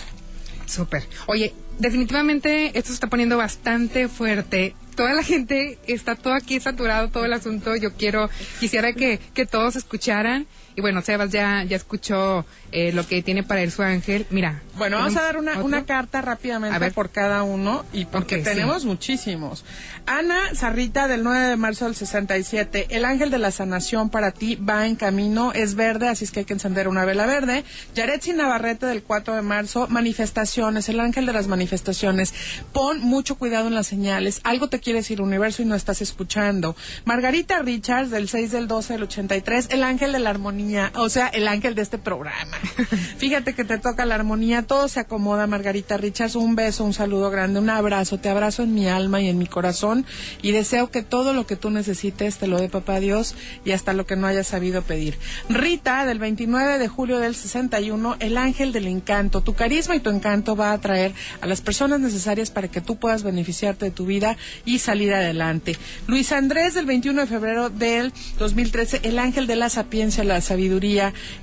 Súper. Oye, definitivamente esto se está poniendo bastante fuerte. Toda la gente está todo aquí saturado, todo el asunto. Yo quiero, quisiera que, que todos escucharan. Y bueno, Sebas ya, ya escuchó eh, lo que tiene para él su ángel. Mira. Bueno, vamos a dar una, ¿otro? una carta rápidamente A ver. por cada uno y porque tenemos sí. muchísimos. Ana Sarrita del 9 de marzo del 67. El ángel de la sanación para ti va en camino, es verde, así es que hay que encender una vela verde. Yaretsi Navarrete del 4 de marzo, manifestaciones, el ángel de las manifestaciones. Pon mucho cuidado en las señales. Algo te quiere decir universo y no estás escuchando. Margarita Richards del 6 del 12 del 83, el ángel de la armonía, o sea, el ángel de este programa. Fíjate que te toca la armonía, todo se acomoda, Margarita Richards. Un beso, un saludo grande, un abrazo. Te abrazo en mi alma y en mi corazón y deseo que todo lo que tú necesites te lo dé papá Dios y hasta lo que no hayas sabido pedir. Rita, del 29 de julio del 61, el ángel del encanto. Tu carisma y tu encanto va a atraer a las personas necesarias para que tú puedas beneficiarte de tu vida y salir adelante. Luis Andrés, del 21 de febrero del 2013, el ángel de la sapiencia, la sabiduría,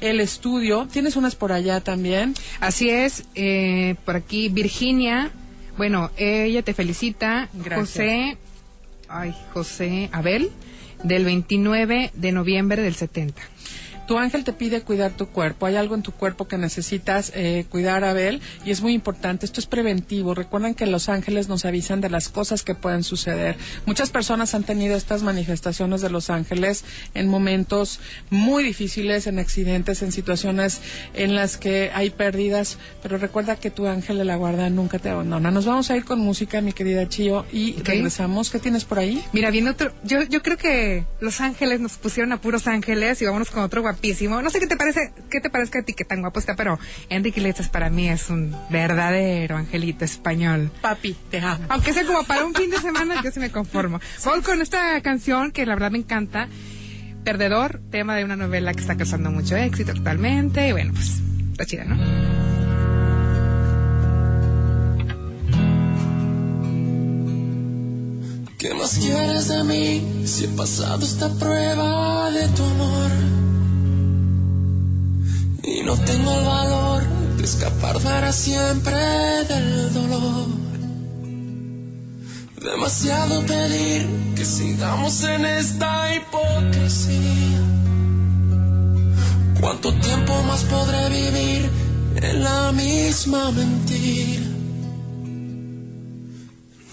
el estudio. ¿Tienes unas por allá también? Así es, eh, por aquí Virginia, bueno, ella te felicita. Gracias. José, ay, José Abel, del 29 de noviembre del 70. Tu ángel te pide cuidar tu cuerpo. Hay algo en tu cuerpo que necesitas eh, cuidar, Abel, y es muy importante. Esto es preventivo. Recuerden que los ángeles nos avisan de las cosas que pueden suceder. Muchas personas han tenido estas manifestaciones de los ángeles en momentos muy difíciles, en accidentes, en situaciones en las que hay pérdidas, pero recuerda que tu ángel de la guarda nunca te abandona. Nos vamos a ir con música, mi querida Chio, y Ok. regresamos. ¿Qué tienes por ahí? Mira, viendo otro, yo, yo creo que Los Ángeles nos pusieron a puros ángeles y vámonos con otro guapísimo. No sé qué te parece, qué te parezca a ti que tan guapo está, pero Enrique Iglesias para mí es un verdadero angelito español. Papi, te amo. Aunque sea como para un fin de semana, yo sí me conformo. Voy con esta canción que la verdad me encanta. Perdedor, tema de una novela que está causando mucho éxito actualmente. Y bueno, pues está chida, ¿no? ¿Qué más quieres de mí si he pasado esta prueba de tu amor? Y no tengo el valor de escapar para siempre del dolor. Demasiado pedir que sigamos en esta hipocresía. ¿Cuánto tiempo más podré vivir en la misma mentira?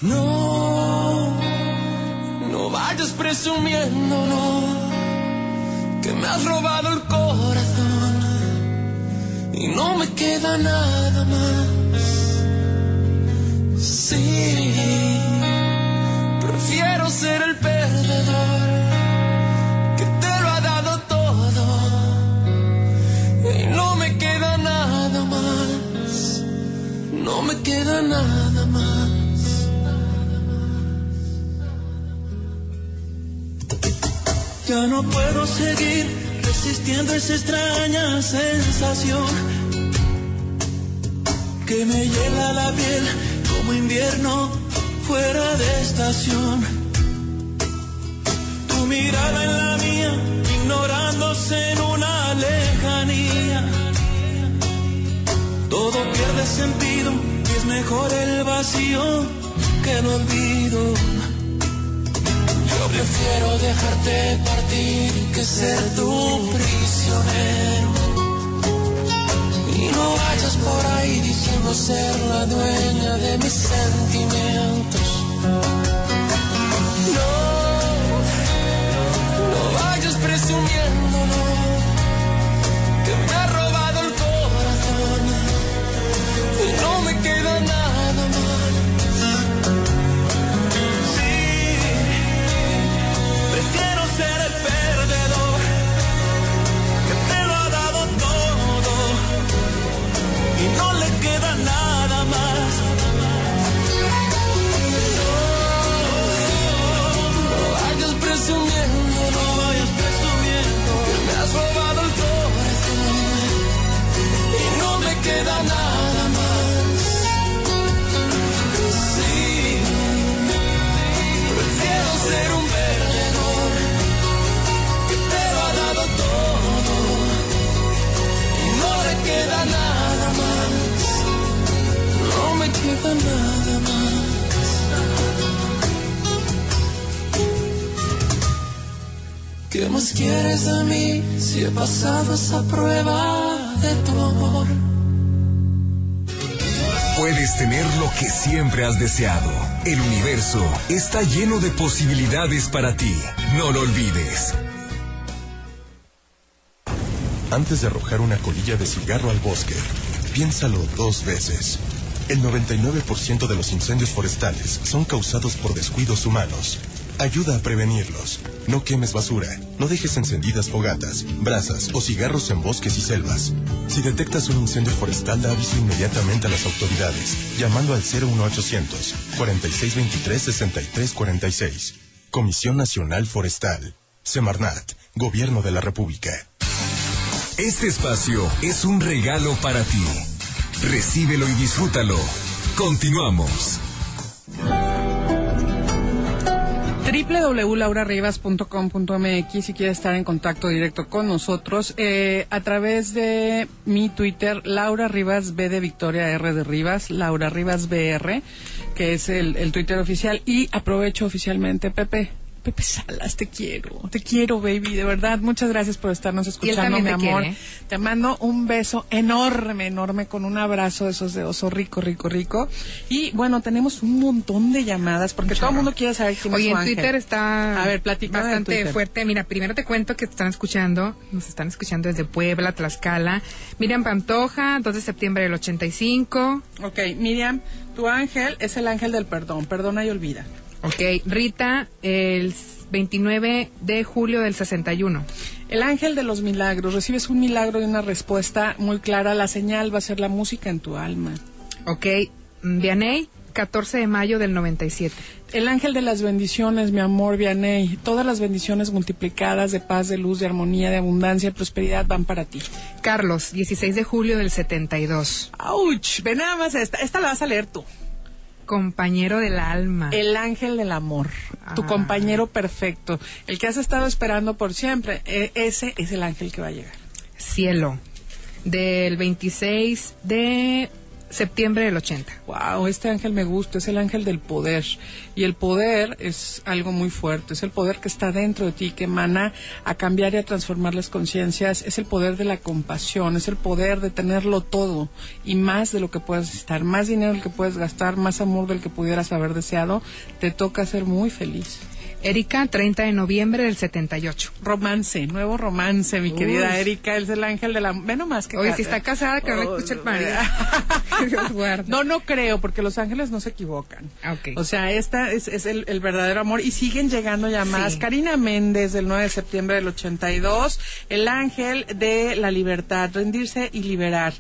No, no vayas presumiendo, no, que me has robado el corazón y no me queda nada más. Sí, prefiero ser el perdedor que te lo ha dado todo y no me queda nada más. No me queda nada más. Ya no puedo seguir resistiendo esa extraña sensación que me hiela la piel como invierno fuera de estación. Tu mirada en la mía, ignorándose en una lejanía. Todo pierde sentido y es mejor el vacío que el olvido. Yo prefiero dejarte partir que ser tu prisionero. Y no vayas por ahí diciendo ser la dueña de mis sentimientos. No, no vayas presumiendo, que me ha robado el corazón y no me queda nada siempre has deseado. El universo está lleno de posibilidades para ti. No lo olvides. Antes de arrojar una colilla de cigarro al bosque, piénsalo dos veces. El 99% de los incendios forestales son causados por descuidos humanos. Ayuda a prevenirlos. No quemes basura. No dejes encendidas fogatas, brasas o cigarros en bosques y selvas. Si detectas un incendio forestal, da aviso inmediatamente a las autoridades, llamando al 01800 4623 6346. Comisión Nacional Forestal. Semarnat, Gobierno de la República. Este espacio es un regalo para ti. Recíbelo y disfrútalo. Continuamos. www.laurarivas.com.mx si quiere estar en contacto directo con nosotros eh, a través de mi Twitter Laura Rivas B de Victoria R de Rivas Laura Rivas BR que es el, el Twitter oficial y aprovecho oficialmente Pepe Pepe Salas, te quiero, te quiero, baby, de verdad. Muchas gracias por estarnos escuchando, mi amor. quiere. Te mando un beso enorme, enorme, con un abrazo de esos de oso rico, rico, rico. Y bueno, tenemos un montón de llamadas porque todo el mundo quiere saber quién Oye, es en ángel. Twitter está A ver, bastante fuerte. Mira, primero te cuento que te están escuchando, nos están escuchando desde Puebla, Tlaxcala. Miriam Pantoja, 2 de septiembre del 85. Ok, Miriam, tu ángel es el ángel del perdón, perdona y olvida. Ok, Rita, el 29 de julio del 61. El ángel de los milagros, recibes un milagro y una respuesta muy clara, la señal va a ser la música en tu alma. Ok, Vianey, 14 de mayo del 97. El ángel de las bendiciones, mi amor Vianey, todas las bendiciones multiplicadas de paz, de luz, de armonía, de abundancia y prosperidad van para ti. Carlos, 16 de julio del 72. ¡Auch! Ve nada más esta, esta la vas a leer tú. Compañero del alma. El ángel del amor, tu Ah. compañero perfecto, el que has estado esperando por siempre, e- ese es el ángel que va a llegar. Cielo, del 26 de septiembre del 80. Wow, este ángel me gusta, es el ángel del poder. Y el poder es algo muy fuerte, es el poder que está dentro de ti, que emana a cambiar y a transformar las conciencias, es el poder de la compasión, es el poder de tenerlo todo y más de lo que puedes estar, más dinero del que puedes gastar, más amor del que pudieras haber deseado, te toca ser muy feliz. Erika, 30 de noviembre del 78. Romance, nuevo romance, mi querida. Erika, es el ángel de la... Ve nomás que... Oye, si está casada, que no le escuche el marido. Dios. No, no creo, porque los ángeles no se equivocan. Ah, ok. O sea, esta es, es el, el verdadero amor y siguen llegando llamadas. Sí. Karina Méndez, del 9 de septiembre del 82, el ángel de la libertad, rendirse y liberar.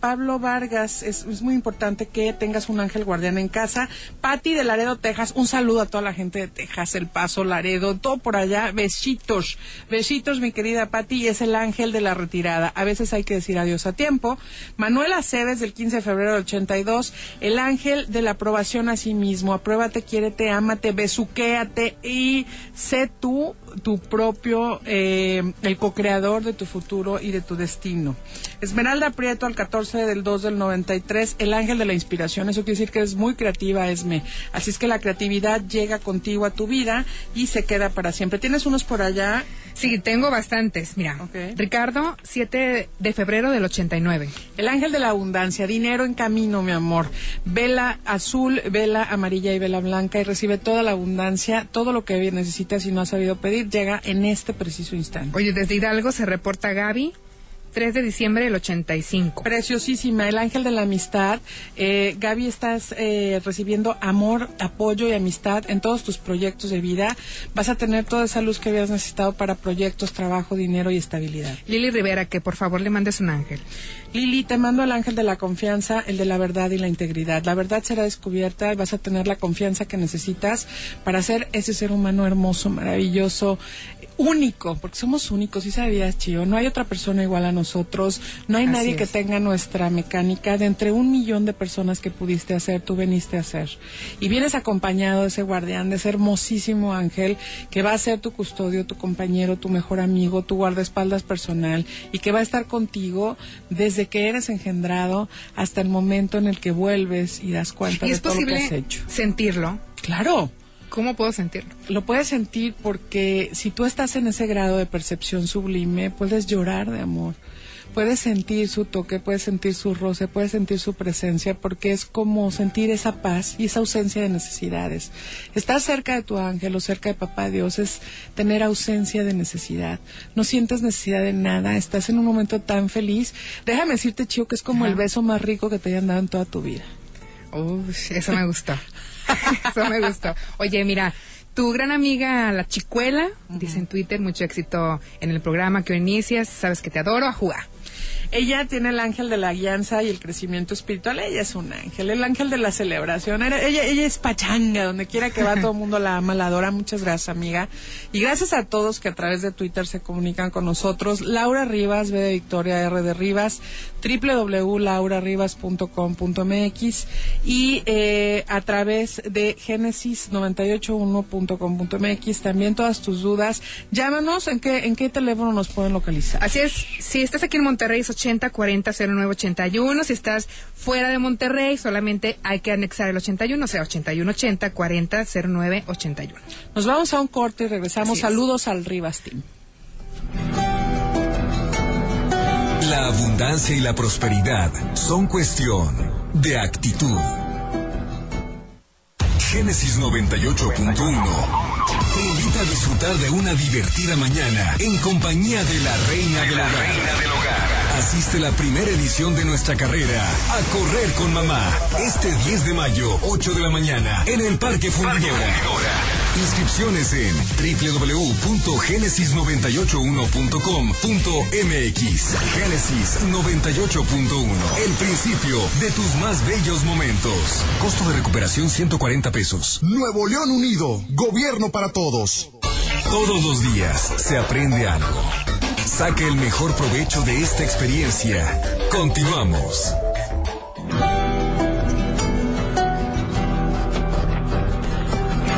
Pablo Vargas, es, es muy importante que tengas un ángel guardián en casa. Patti de Laredo, Texas, un saludo a toda la gente de Texas, El Paso, Laredo, todo por allá. Besitos, besitos, mi querida Patti, es el ángel de la retirada. A veces hay que decir adiós a tiempo. Manuel Aceves, del 15 de febrero del 82, el ángel de la aprobación a sí mismo. Apruébate, quiérete, ámate, besuquéate y sé tú tu propio, eh, el co-creador de tu futuro y de tu destino. Esmeralda Prieto, al 14 del 2 del 93, el ángel de la inspiración. Eso quiere decir que es muy creativa, Esme. Así es que la creatividad llega contigo a tu vida y se queda para siempre. ¿Tienes unos por allá? Sí, tengo bastantes. Mira, Ricardo, 7 de febrero del 89. El ángel de la abundancia, dinero en camino, mi amor. Vela azul, vela amarilla y vela blanca y recibe toda la abundancia, todo lo que necesitas y no has sabido pedir, llega en este preciso instante. Oye, desde Hidalgo se reporta Gaby, 3 de diciembre del 85. Preciosísima, el ángel de la amistad. Eh, Gaby, estás eh, recibiendo amor, apoyo y amistad en todos tus proyectos de vida. Vas a tener toda esa luz que habías necesitado para proyectos, trabajo, dinero y estabilidad. Lili Rivera, que por favor le mandes un ángel. Lili, te mando el ángel de la confianza, el de la verdad y la integridad. La verdad será descubierta y vas a tener la confianza que necesitas para ser ese ser humano hermoso, maravilloso, único, porque somos únicos, y sabías, Chío, no hay otra persona igual a nosotros, no hay Así nadie que tenga nuestra mecánica, de entre un millón de personas que pudiste hacer, tú veniste a hacer. Y vienes acompañado de ese guardián, de ese hermosísimo ángel, que va a ser tu custodio, tu compañero, tu mejor amigo, tu guardaespaldas personal, y que va a estar contigo desde que eres engendrado hasta el momento en el que vuelves y das cuenta ¿Y de todo lo que has hecho. sentirlo? Claro. ¿Cómo puedo sentirlo? Lo puedes sentir porque si tú estás en ese grado de percepción sublime, puedes llorar de amor. Puedes sentir su toque, puedes sentir su roce, puedes sentir su presencia, porque es como sentir esa paz y esa ausencia de necesidades. Estar cerca de tu ángel o cerca de papá Dios es tener ausencia de necesidad. No sientes necesidad de nada, estás en un momento tan feliz. Déjame decirte, Chío, que es como el beso más rico que te hayan dado en toda tu vida. Uy, eso me gustó. eso me gustó. Oye, mira, tu gran amiga La Chicuela, dice en Twitter, mucho éxito en el programa que hoy inicias, sabes que te adoro a jugar. Ella tiene el ángel de la guianza y el crecimiento espiritual. Ella es un ángel, el ángel de la celebración. Ella, ella es pachanga, donde quiera que va todo el mundo la ama, la adora. Muchas gracias, amiga. Y gracias a todos que a través de Twitter se comunican con nosotros. Laura Rivas, B de Victoria, R de Rivas, www.laurarivas.com.mx y eh, a través de genesis981.com.mx también todas tus dudas. Llámanos, ¿en qué, en qué teléfono nos pueden localizar? Así es, si estás aquí en Monterrey es 80 40 09 81, si estás fuera de Monterrey solamente hay que anexar el 81, o sea, 81 80 40 09 81. Nos vamos a un corte y regresamos. Saludos al Rivas Team. La abundancia y la prosperidad son cuestión de actitud. Génesis 98.1 te invita a disfrutar de una divertida mañana en compañía de la reina del hogar. Asiste a la primera edición de nuestra carrera A Correr con Mamá este 10 de mayo, 8 de la mañana en el Parque Fundidora. Inscripciones en www.genesis981.com.mx. Génesis 98.1. El principio de tus más bellos momentos. Costo de recuperación 140 pesos. Nuevo León Unido, gobierno para todos. Todos los días se aprende algo. Saque el mejor provecho de esta experiencia. Continuamos.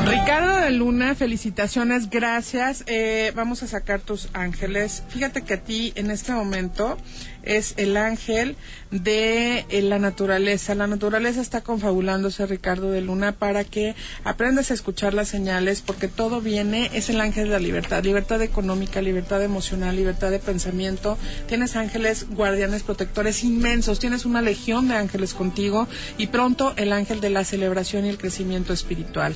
Ricardo de Luna, felicitaciones, gracias. Eh, vamos a sacar tus ángeles. Fíjate que a ti en este momento es el ángel de eh, la naturaleza. La naturaleza está confabulándose, Ricardo de Luna, para que aprendas a escuchar las señales, porque todo viene, es el ángel de la libertad, libertad económica, libertad emocional, libertad de pensamiento. Tienes ángeles guardianes protectores inmensos, tienes una legión de ángeles contigo y pronto el ángel de la celebración y el crecimiento espiritual.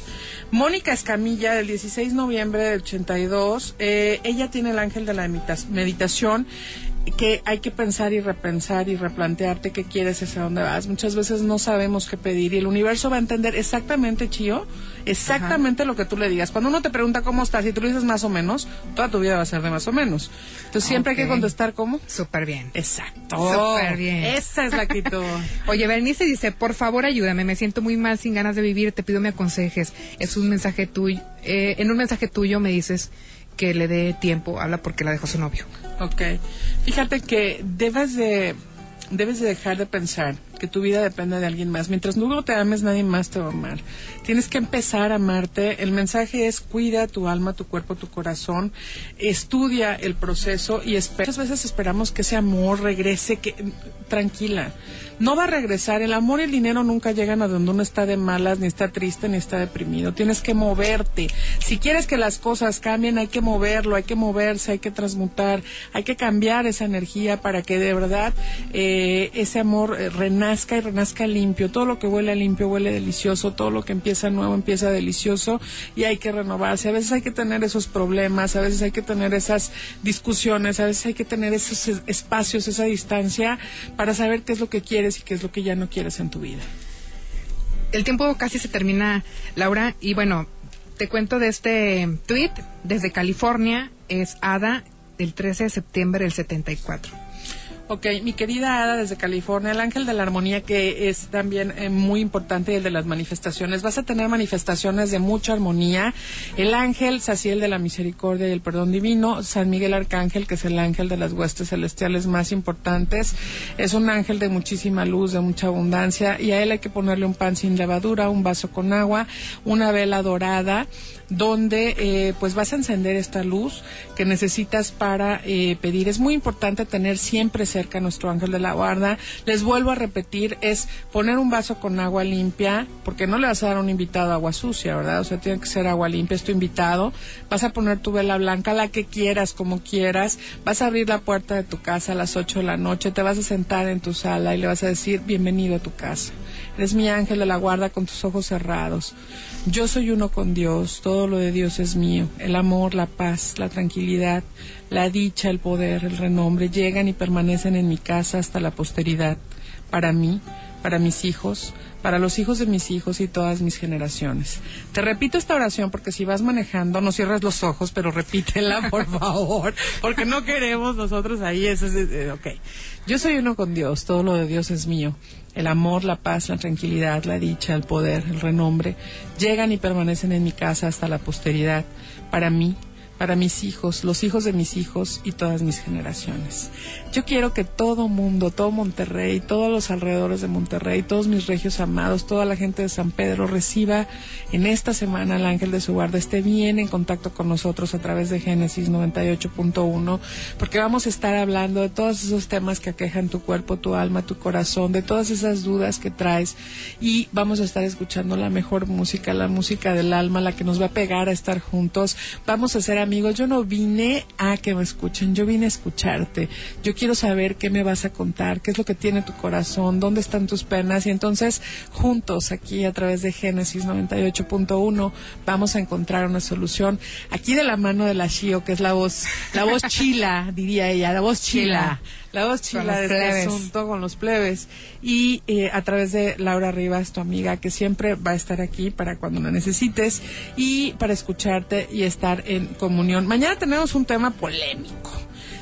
Mónica Escamilla, del 16 de noviembre del 82, eh, ella tiene el ángel de la medita- meditación que hay que pensar y repensar y replantearte qué quieres hacia dónde vas. Muchas veces no sabemos qué pedir y el universo va a entender exactamente, Chío, exactamente lo que tú le digas. Cuando uno te pregunta cómo estás y tú le dices más o menos, toda tu vida va a ser de más o menos. Entonces siempre hay que contestar cómo. Súper bien. Exacto. Súper bien. Esa es la actitud. Oye, Bernice dice, por favor ayúdame, me siento muy mal, sin ganas de vivir, te pido me aconsejes. Es un mensaje tuyo, eh, en un mensaje tuyo me dices que le dé tiempo, habla porque la dejó su novio. Ok. Fíjate que debes de, debes de dejar de pensar que tu vida depende de alguien más. Mientras no te ames, nadie más te va a amar. Tienes que empezar a amarte. El mensaje es cuida tu alma, tu cuerpo, tu corazón. Estudia el proceso y. Muchas veces esperamos que ese amor regrese, que tranquila. No va a regresar. El amor y el dinero nunca llegan a donde uno está de malas, ni está triste, ni está deprimido. Tienes que moverte. Si quieres que las cosas cambien, hay que moverlo, hay que moverse, hay que transmutar, hay que cambiar esa energía para que de verdad eh, ese amor eh, y renazca limpio. Todo lo que huele limpio huele delicioso, todo lo que empieza nuevo empieza delicioso y hay que renovarse. A veces hay que tener esos problemas, a veces hay que tener esas discusiones, a veces hay que tener esos es- espacios, esa distancia para saber qué es lo que quieres y qué es lo que ya no quieres en tu vida. El tiempo casi se termina, Laura, y bueno, te cuento de este tweet desde California, es Ada del 13 de septiembre del 74. Ok, mi querida Ada desde California, el ángel de la armonía que es también eh, muy importante y el de las manifestaciones. Vas a tener manifestaciones de mucha armonía. El ángel Saciel de la misericordia y el perdón divino, San Miguel Arcángel, que es el ángel de las huestes celestiales más importantes, es un ángel de muchísima luz, de mucha abundancia y a él hay que ponerle un pan sin levadura, un vaso con agua, una vela dorada donde eh, pues vas a encender esta luz que necesitas para eh, pedir. Es muy importante tener siempre cerca nuestro ángel de la guarda. Les vuelvo a repetir, es poner un vaso con agua limpia, porque no le vas a dar a un invitado agua sucia, ¿verdad? O sea, tiene que ser agua limpia, es tu invitado. Vas a poner tu vela blanca, la que quieras, como quieras. Vas a abrir la puerta de tu casa a las 8 de la noche, te vas a sentar en tu sala y le vas a decir, bienvenido a tu casa. Eres mi ángel de la guarda con tus ojos cerrados. Yo soy uno con Dios, todo lo de Dios es mío. El amor, la paz, la tranquilidad, la dicha, el poder, el renombre llegan y permanecen en mi casa hasta la posteridad. Para mí, para mis hijos, para los hijos de mis hijos y todas mis generaciones. Te repito esta oración porque si vas manejando, no cierres los ojos, pero repítela, por favor, porque no queremos nosotros ahí. Eso es, eh, ok. Yo soy uno con Dios, todo lo de Dios es mío. El amor, la paz, la tranquilidad, la dicha, el poder, el renombre, llegan y permanecen en mi casa hasta la posteridad. Para mí, para mis hijos, los hijos de mis hijos y todas mis generaciones. Yo quiero que todo mundo, todo Monterrey, todos los alrededores de Monterrey, todos mis regios amados, toda la gente de San Pedro reciba en esta semana al ángel de su guarda, esté bien en contacto con nosotros a través de Génesis 98.1, porque vamos a estar hablando de todos esos temas que aquejan tu cuerpo, tu alma, tu corazón, de todas esas dudas que traes y vamos a estar escuchando la mejor música, la música del alma, la que nos va a pegar a estar juntos. Vamos a ser amigos. Yo no vine a que me escuchen, yo vine a escucharte. Yo quiero saber qué me vas a contar, qué es lo que tiene tu corazón, dónde están tus penas y entonces juntos aquí a través de Génesis 98.1 vamos a encontrar una solución. Aquí de la mano de la Shio, que es la voz, la voz chila, diría ella, la voz chila. La voz chila de este asunto con los plebes. Y eh, a través de Laura Rivas, tu amiga, que siempre va a estar aquí para cuando la necesites y para escucharte y estar en comunión. Mañana tenemos un tema polémico.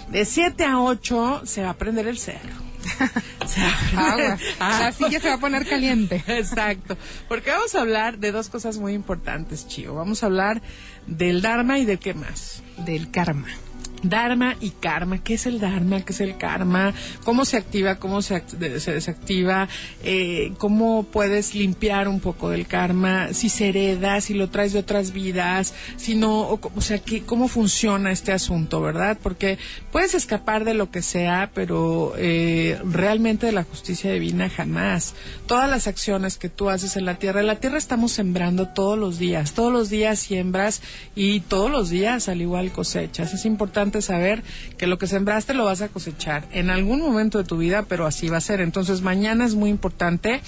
De 7 a 8 se va a prender el cerro. Agua. La silla se va a poner caliente. Exacto. Porque vamos a hablar de dos cosas muy importantes, Chío. Vamos a hablar del Dharma y de qué más. Del karma. Dharma y karma. ¿Qué es el Dharma? ¿Qué es el karma? ¿Cómo se activa? ¿Cómo se, se desactiva? Eh, ¿Cómo puedes limpiar un poco del karma? Si se hereda, si lo traes de otras vidas, si no, o, o sea, ¿qué, ¿cómo funciona este asunto, verdad? Porque puedes escapar de lo que sea, pero eh, realmente de la justicia divina jamás. Todas las acciones que tú haces en la tierra, en la tierra estamos sembrando todos los días, todos los días siembras y todos los días al igual cosechas. Es importante saber que lo que sembraste lo vas a cosechar en algún momento de tu vida, pero así va a ser. Entonces mañana es muy importante.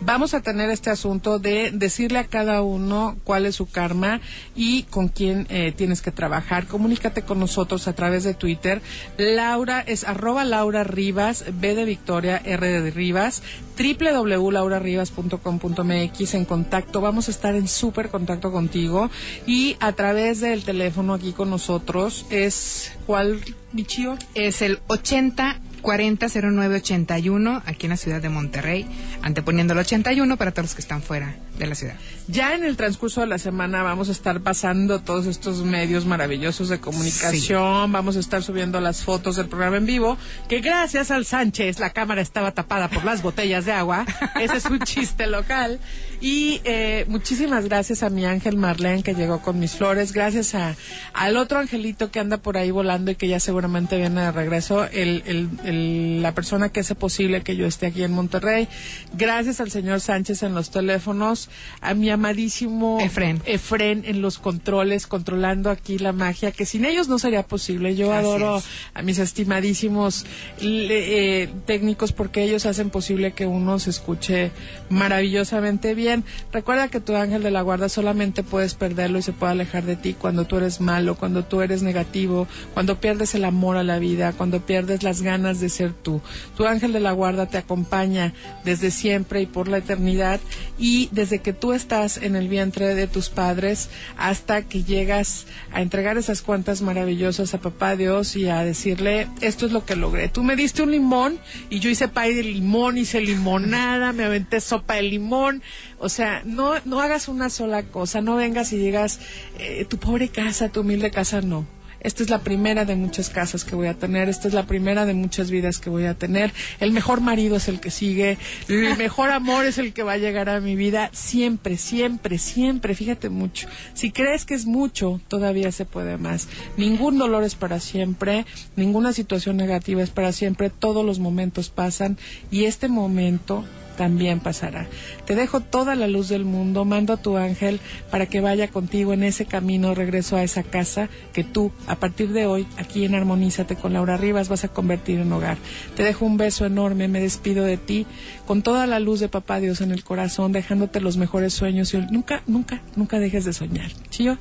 Vamos a tener este asunto de decirle a cada uno cuál es su karma y con quién eh, tienes que trabajar. Comunícate con nosotros a través de Twitter. Laura es arroba Laura Rivas, B de Victoria, R de Rivas, www.laurarivas.com.mx en contacto. Vamos a estar en súper contacto contigo y a través del teléfono aquí con nosotros es ¿cuál, Michio? Es el 80 40 09 81 aquí en la ciudad de Monterrey, anteponiendo el 81 para todos los que están fuera de la ciudad. Ya en el transcurso de la semana vamos a estar pasando todos estos medios maravillosos de comunicación, vamos a estar subiendo las fotos del programa en vivo, que gracias al Sánchez la cámara estaba tapada por las botellas de agua, ese es un chiste local. Y eh, muchísimas gracias a mi ángel Marlene que llegó con mis flores, gracias a al otro angelito que anda por ahí volando y que ya seguramente viene de regreso, el, el, el- la persona que hace posible que yo esté aquí en Monterrey, gracias al señor Sánchez en los teléfonos, a mi amadísimo Efren. Efren en los controles, controlando aquí la magia, que sin ellos no sería posible. Yo Así adoro es. a mis estimadísimos eh, técnicos porque ellos hacen posible que uno se escuche maravillosamente bien. Recuerda que tu ángel de la guarda solamente puedes perderlo y se puede alejar de ti cuando tú eres malo, cuando tú eres negativo, cuando pierdes el amor a la vida, cuando pierdes las ganas de ser tú. Tu ángel de la guarda te acompaña desde siempre y por la eternidad y desde que tú estás en el vientre de tus padres hasta que llegas a entregar esas cuentas maravillosas a papá Dios y a decirle, esto es lo que logré. Tú me diste un limón y yo hice pay de limón, hice limonada, me aventé sopa de limón. O sea, no, no hagas una sola cosa, no vengas y digas, eh, tu pobre casa, tu humilde casa, no. Esta es la primera de muchas casas que voy a tener, esta es la primera de muchas vidas que voy a tener. El mejor marido es el que sigue, el mejor amor es el que va a llegar a mi vida, siempre, siempre, siempre, fíjate mucho. Si crees que es mucho, todavía se puede más. Ningún dolor es para siempre, ninguna situación negativa es para siempre, todos los momentos pasan y este momento también pasará. Te dejo toda la luz del mundo, mando a tu ángel para que vaya contigo en ese camino, regreso a esa casa que tú, a partir de hoy, aquí en Armonízate con Laura Rivas, vas a convertir en hogar. Te dejo un beso enorme, me despido de ti, con toda la luz de Papá Dios en el corazón, dejándote los mejores sueños y nunca, nunca, nunca dejes de soñar. ¿Chío?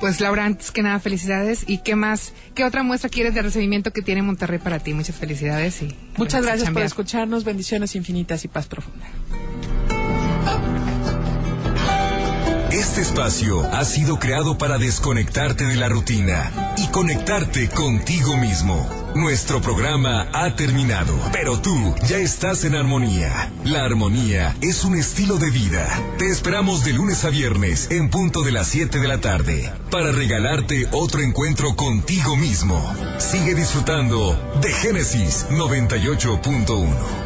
Pues Laura, antes que nada, felicidades. ¿Y qué más? ¿Qué otra muestra quieres de recibimiento que tiene Monterrey para ti? Muchas felicidades y Muchas gracias por escucharnos, bendiciones infinitas y paz profunda. Este espacio ha sido creado para desconectarte de la rutina y conectarte contigo mismo. Nuestro programa ha terminado, pero tú ya estás en armonía. La armonía es un estilo de vida. Te esperamos de lunes a viernes en punto de las 7 de la tarde para regalarte otro encuentro contigo mismo. Sigue disfrutando de Génesis 98.1.